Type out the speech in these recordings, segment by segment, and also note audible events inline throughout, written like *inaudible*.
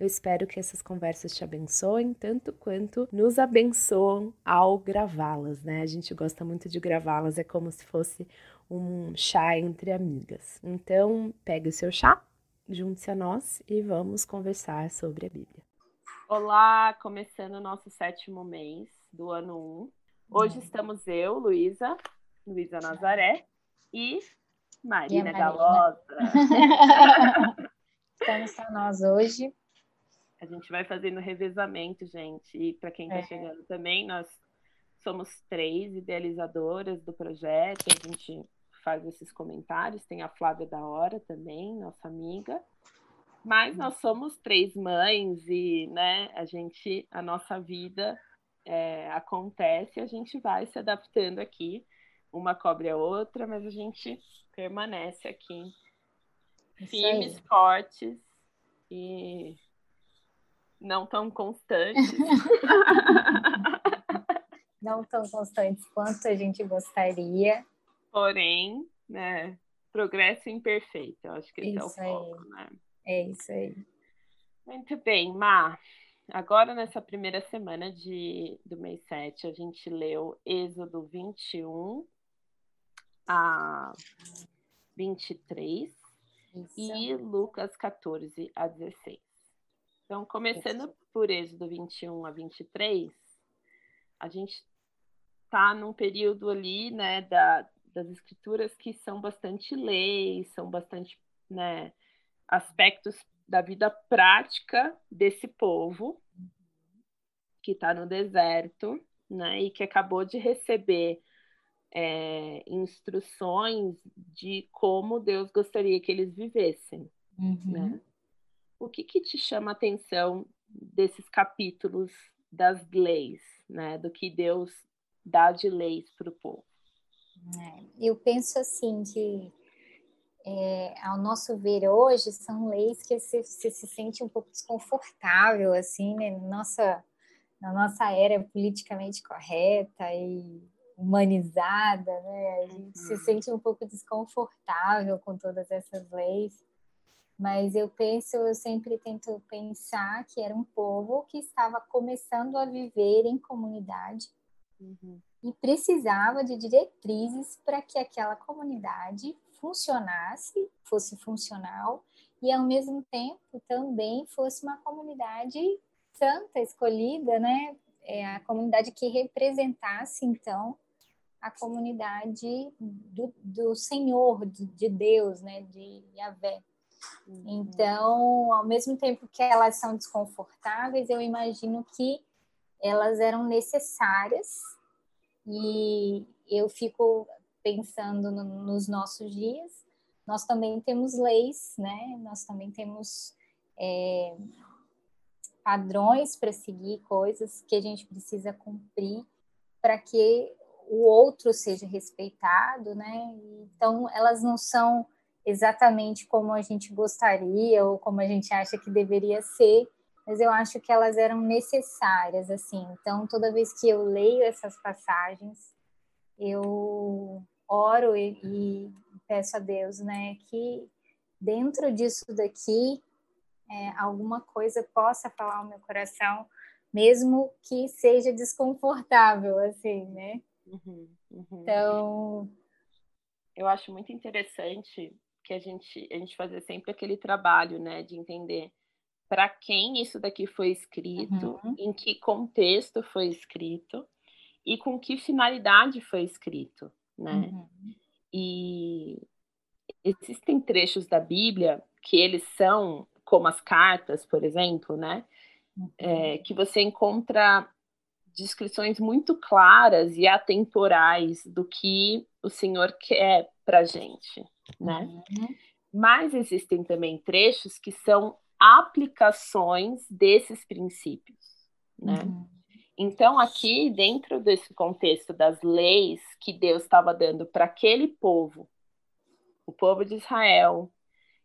Eu espero que essas conversas te abençoem tanto quanto nos abençoam ao gravá-las, né? A gente gosta muito de gravá-las, é como se fosse um chá entre amigas. Então, pegue o seu chá, junte-se a nós e vamos conversar sobre a Bíblia. Olá, começando o nosso sétimo mês do ano 1. Hoje estamos eu, Luísa, Luísa Nazaré e Marina, Marina. Galosa. *laughs* *laughs* estamos só nós hoje. A gente vai fazendo revezamento, gente. E para quem está é. chegando também, nós somos três idealizadoras do projeto. A gente faz esses comentários. Tem a Flávia da Hora também, nossa amiga. Mas nós somos três mães e, né, a gente, a nossa vida é, acontece, a gente vai se adaptando aqui. Uma cobre a outra, mas a gente permanece aqui firmes, fortes e não tão constantes. *laughs* não tão constantes quanto a gente gostaria. Porém, né, progresso imperfeito. Eu acho que esse isso é o foco, aí. né? É isso aí. Muito bem, Má. Agora, nessa primeira semana de, do mês 7, a gente leu Êxodo 21 a 23 Isso. e Lucas 14 a 16. Então, começando por Êxodo 21 a 23, a gente está num período ali, né, da, das escrituras que são bastante leis, são bastante, né, aspectos da vida prática desse povo que está no deserto, né, e que acabou de receber é, instruções de como Deus gostaria que eles vivessem, uhum. né? O que, que te chama a atenção desses capítulos das leis, né? Do que Deus dá de leis para o povo? É, eu penso assim que é, ao nosso ver hoje são leis que você, você, se sente um pouco desconfortável assim, né? Nossa, na nossa era politicamente correta e humanizada, né? A gente uhum. se sente um pouco desconfortável com todas essas leis mas eu penso, eu sempre tento pensar que era um povo que estava começando a viver em comunidade uhum. e precisava de diretrizes para que aquela comunidade funcionasse, fosse funcional e ao mesmo tempo também fosse uma comunidade santa, escolhida, né? É a comunidade que representasse então a comunidade do, do Senhor, de, de Deus, né? De Yahvé. Então, ao mesmo tempo que elas são desconfortáveis, eu imagino que elas eram necessárias e eu fico pensando no, nos nossos dias. Nós também temos leis, né? Nós também temos é, padrões para seguir, coisas que a gente precisa cumprir para que o outro seja respeitado, né? Então, elas não são exatamente como a gente gostaria ou como a gente acha que deveria ser, mas eu acho que elas eram necessárias, assim. Então, toda vez que eu leio essas passagens, eu oro e, e peço a Deus, né, que dentro disso daqui é, alguma coisa possa falar ao meu coração, mesmo que seja desconfortável, assim, né? Uhum, uhum. Então, eu acho muito interessante que a gente, a gente fazer sempre aquele trabalho, né, de entender para quem isso daqui foi escrito, uhum. em que contexto foi escrito e com que finalidade foi escrito, né? Uhum. E existem trechos da Bíblia que eles são como as cartas, por exemplo, né? Uhum. É, que você encontra descrições muito claras e atemporais do que o Senhor quer para gente, né? Uhum. Mas existem também trechos que são aplicações desses princípios, né? Uhum. Então, aqui, dentro desse contexto das leis que Deus estava dando para aquele povo, o povo de Israel,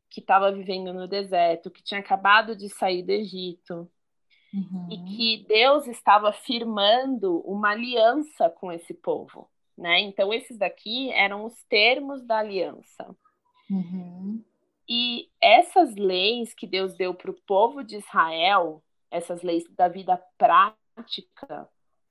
que estava vivendo no deserto, que tinha acabado de sair do Egito, uhum. e que Deus estava firmando uma aliança com esse povo. Né? Então, esses daqui eram os termos da aliança. Uhum. E essas leis que Deus deu para o povo de Israel, essas leis da vida prática,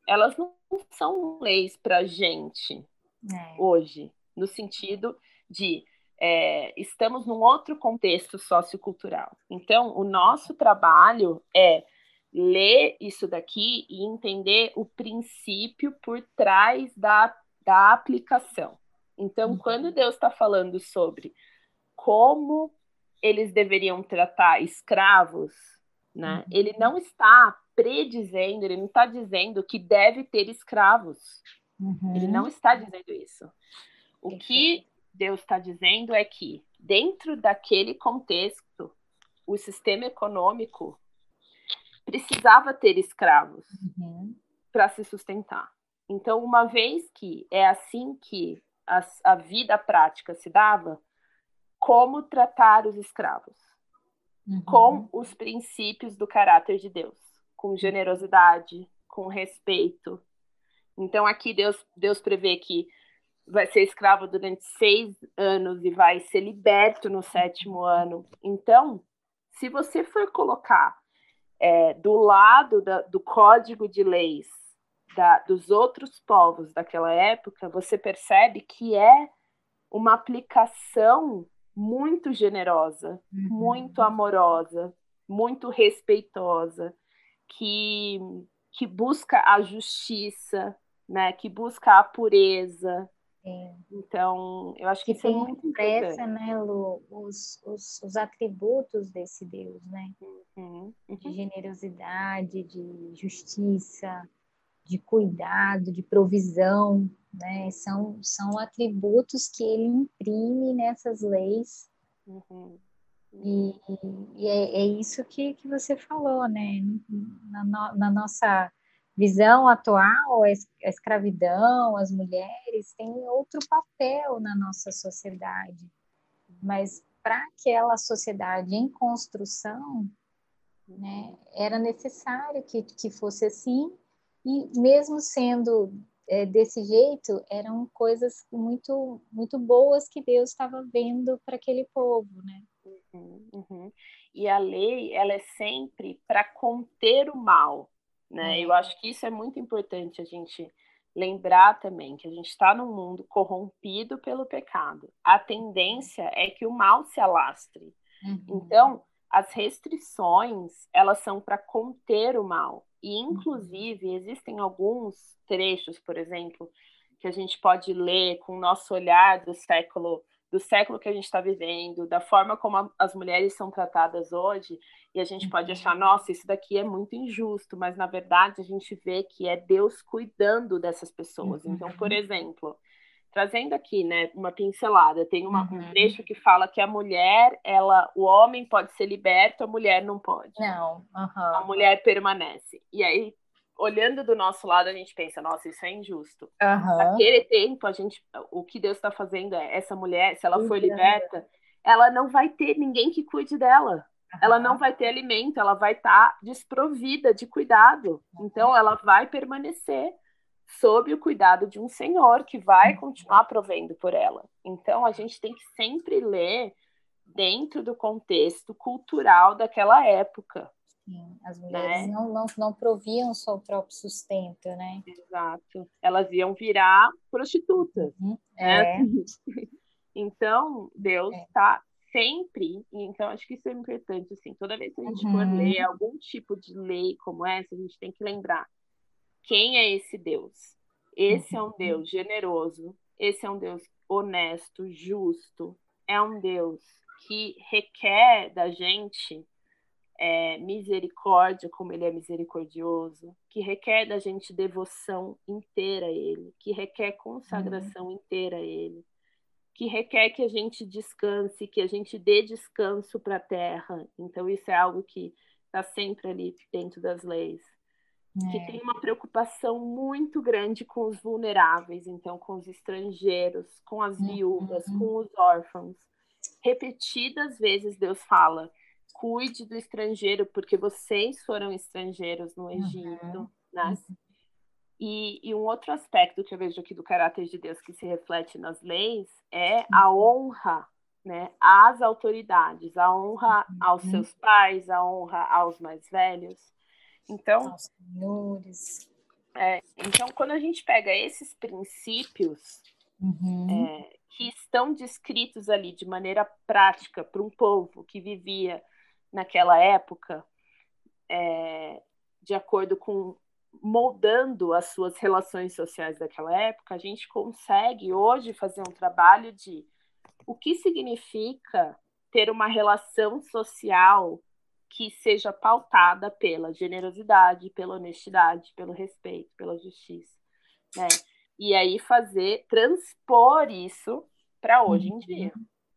elas não são leis para a gente é. hoje, no sentido de é, estamos num outro contexto sociocultural. Então, o nosso trabalho é ler isso daqui e entender o princípio por trás da, da aplicação. Então, uhum. quando Deus está falando sobre como eles deveriam tratar escravos, né, uhum. ele não está predizendo, ele não está dizendo que deve ter escravos. Uhum. Ele não está dizendo isso. O que Deus está dizendo é que, dentro daquele contexto, o sistema econômico precisava ter escravos uhum. para se sustentar. Então, uma vez que é assim que a, a vida prática se dava, como tratar os escravos? Uhum. Com os princípios do caráter de Deus com generosidade, com respeito. Então aqui Deus, Deus prevê que vai ser escravo durante seis anos e vai ser liberto no sétimo ano. Então, se você for colocar é, do lado da, do código de leis da, dos outros povos daquela época, você percebe que é uma aplicação muito generosa, uhum. muito amorosa, muito respeitosa que, que busca a justiça, né? Que busca a pureza. É. Então, eu acho que, que isso é muito expressa, né, Lu, os, os, os, atributos desse Deus, né? Uhum, uhum. De generosidade, de justiça, de cuidado, de provisão, né? São, são atributos que ele imprime nessas leis. Uhum. E, e é, é, isso que, que você falou, né? Na, na nossa visão atual, a escravidão, as mulheres têm outro papel na nossa sociedade. Mas para aquela sociedade em construção, né, era necessário que, que fosse assim, e mesmo sendo é, desse jeito, eram coisas muito, muito boas que Deus estava vendo para aquele povo, né? Uhum, uhum. E a lei, ela é sempre para conter o mal, né? Eu acho que isso é muito importante a gente lembrar também que a gente está num mundo corrompido pelo pecado. A tendência é que o mal se alastre. Uhum. Então, as restrições, elas são para conter o mal. E, uhum. inclusive, existem alguns trechos, por exemplo, que a gente pode ler com o nosso olhar do século do século que a gente está vivendo, da forma como a, as mulheres são tratadas hoje, e a gente pode achar, uhum. nossa, isso daqui é muito injusto, mas na verdade a gente vê que é Deus cuidando dessas pessoas. Então, por uhum. exemplo, trazendo aqui, né, uma pincelada, tem uma, uhum. um trecho que fala que a mulher, ela, o homem pode ser liberto, a mulher não pode. Não. Uhum. A mulher permanece. E aí olhando do nosso lado, a gente pensa, nossa, isso é injusto. Uhum. Naquele tempo, a gente, o que Deus está fazendo é, essa mulher, se ela for liberta, ela não vai ter ninguém que cuide dela. Uhum. Ela não vai ter alimento, ela vai estar tá desprovida de cuidado. Então, ela vai permanecer sob o cuidado de um senhor que vai continuar provendo por ela. Então, a gente tem que sempre ler dentro do contexto cultural daquela época. Sim, as mulheres né? não, não, não proviam só o próprio sustento, né? Exato. Elas iam virar prostitutas. Uhum. Né? É. *laughs* Então, Deus está é. sempre, então acho que isso é importante, assim, toda vez que a gente uhum. for ler algum tipo de lei como essa, a gente tem que lembrar quem é esse Deus. Esse uhum. é um Deus generoso, esse é um Deus honesto, justo, é um Deus que requer da gente é, misericórdia, como ele é misericordioso, que requer da gente devoção inteira a ele, que requer consagração uhum. inteira a ele, que requer que a gente descanse, que a gente dê descanso para a terra. Então, isso é algo que está sempre ali dentro das leis. Que tem uma preocupação muito grande com os vulneráveis, então com os estrangeiros, com as viúvas, uhum. com os órfãos. Repetidas vezes Deus fala: cuide do estrangeiro, porque vocês foram estrangeiros no Egito, uhum. né? E, e, um outro aspecto que eu vejo aqui do caráter de Deus que se reflete nas leis é a honra né, às autoridades, a honra aos uhum. seus pais, a honra aos mais velhos. Então. É, então, quando a gente pega esses princípios uhum. é, que estão descritos ali de maneira prática para um povo que vivia naquela época, é, de acordo com moldando as suas relações sociais daquela época, a gente consegue hoje fazer um trabalho de o que significa ter uma relação social que seja pautada pela generosidade, pela honestidade, pelo respeito, pela justiça, né? E aí fazer transpor isso para hoje em dia,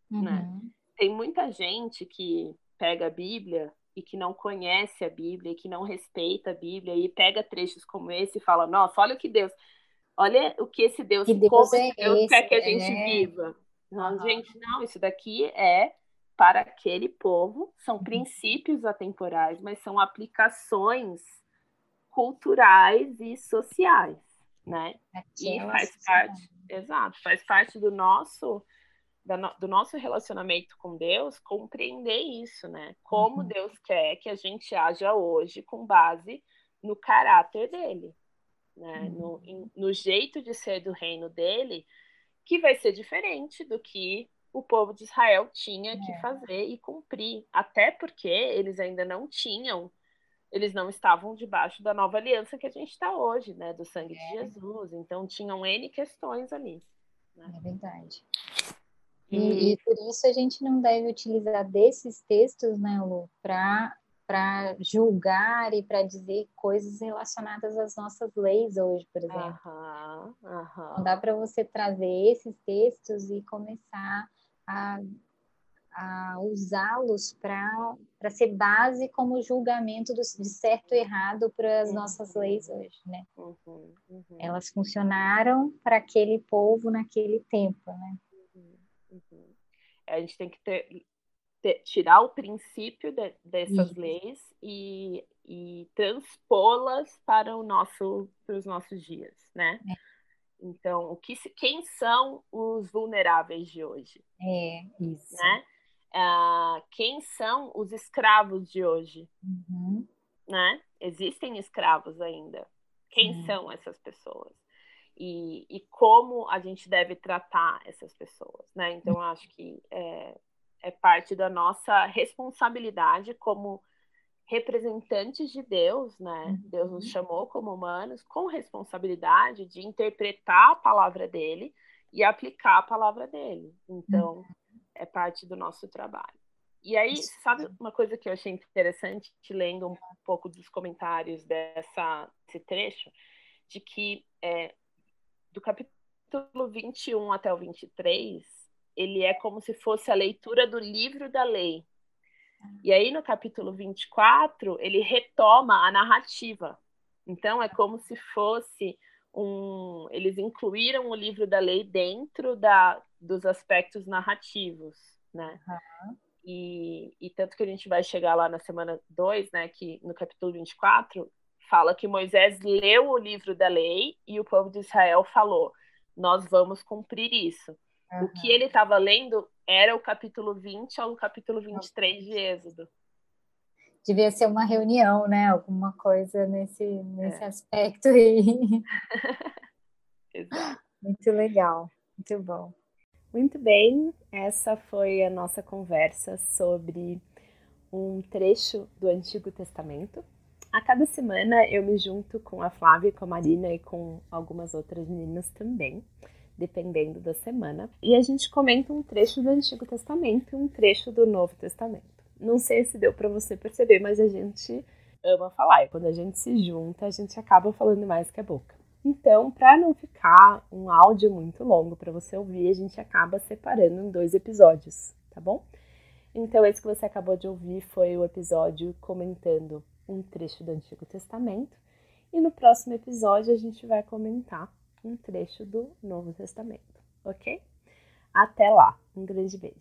uhum. né? Tem muita gente que pega a Bíblia e que não conhece a Bíblia, e que não respeita a Bíblia, e pega trechos como esse e fala: Nossa, olha o que Deus, olha o que esse Deus, que Deus como é Deus esse, quer que a gente é... viva. Não, uhum. Gente, não, isso daqui é para aquele povo, são uhum. princípios atemporais, mas são aplicações culturais e sociais, né? Aqui e faz parte, exato, faz parte do nosso do nosso relacionamento com Deus, compreender isso, né? Como uhum. Deus quer que a gente haja hoje com base no caráter dele, né? Uhum. No, no jeito de ser do reino dele, que vai ser diferente do que o povo de Israel tinha é. que fazer e cumprir, até porque eles ainda não tinham, eles não estavam debaixo da nova aliança que a gente está hoje, né? Do sangue é. de Jesus. Então tinham N questões ali. Né? É verdade. E, e, por isso a gente não deve utilizar desses textos, né, Lu, para julgar e para dizer coisas relacionadas às nossas leis hoje, por exemplo. Não dá para você trazer esses textos e começar a, a usá-los para ser base como julgamento do, de certo e errado para as uhum. nossas leis hoje, né? Uhum, uhum. Elas funcionaram para aquele povo naquele tempo, né? Uhum. A gente tem que ter, ter, tirar o princípio de, dessas Isso. leis e, e transpô-las para, o nosso, para os nossos dias, né? É. Então, o que, quem são os vulneráveis de hoje? É, isso. Né? Ah, quem são os escravos de hoje? Uhum. Né? Existem escravos ainda. Quem são essas pessoas? e, e como a gente deve tratar essas pessoas, né? Então, acho que é, é parte da nossa responsabilidade como representantes de Deus, né? Uhum. Deus nos chamou como humanos com responsabilidade de interpretar a palavra dele e aplicar a palavra dele. Então, uhum. é parte do nosso trabalho. E aí, sabe uma coisa que eu achei interessante, lendo um pouco dos comentários dessa, desse trecho, de que é, do capítulo 21 até o 23, ele é como se fosse a leitura do livro da lei. E aí, no capítulo 24, ele retoma a narrativa. Então, é como se fosse um. Eles incluíram o livro da lei dentro da, dos aspectos narrativos, né? Uhum. E, e tanto que a gente vai chegar lá na semana 2, né? Que no capítulo 24, fala que Moisés leu o livro da lei e o povo de Israel falou: Nós vamos cumprir isso. Uhum. O que ele estava lendo era o capítulo 20 ao capítulo 23 de Êxodo. Devia ser uma reunião, né? Alguma coisa nesse, nesse é. aspecto aí. *laughs* Exato. Muito legal, muito bom. Muito bem, essa foi a nossa conversa sobre um trecho do Antigo Testamento a cada semana eu me junto com a Flávia, com a Marina e com algumas outras meninas também, dependendo da semana. E a gente comenta um trecho do Antigo Testamento e um trecho do Novo Testamento. Não sei se deu para você perceber, mas a gente ama falar. E quando a gente se junta, a gente acaba falando mais que a boca. Então, para não ficar um áudio muito longo para você ouvir, a gente acaba separando em dois episódios, tá bom? Então, esse que você acabou de ouvir foi o episódio comentando um trecho do Antigo Testamento. E no próximo episódio a gente vai comentar um trecho do Novo Testamento, ok? Até lá, um grande beijo.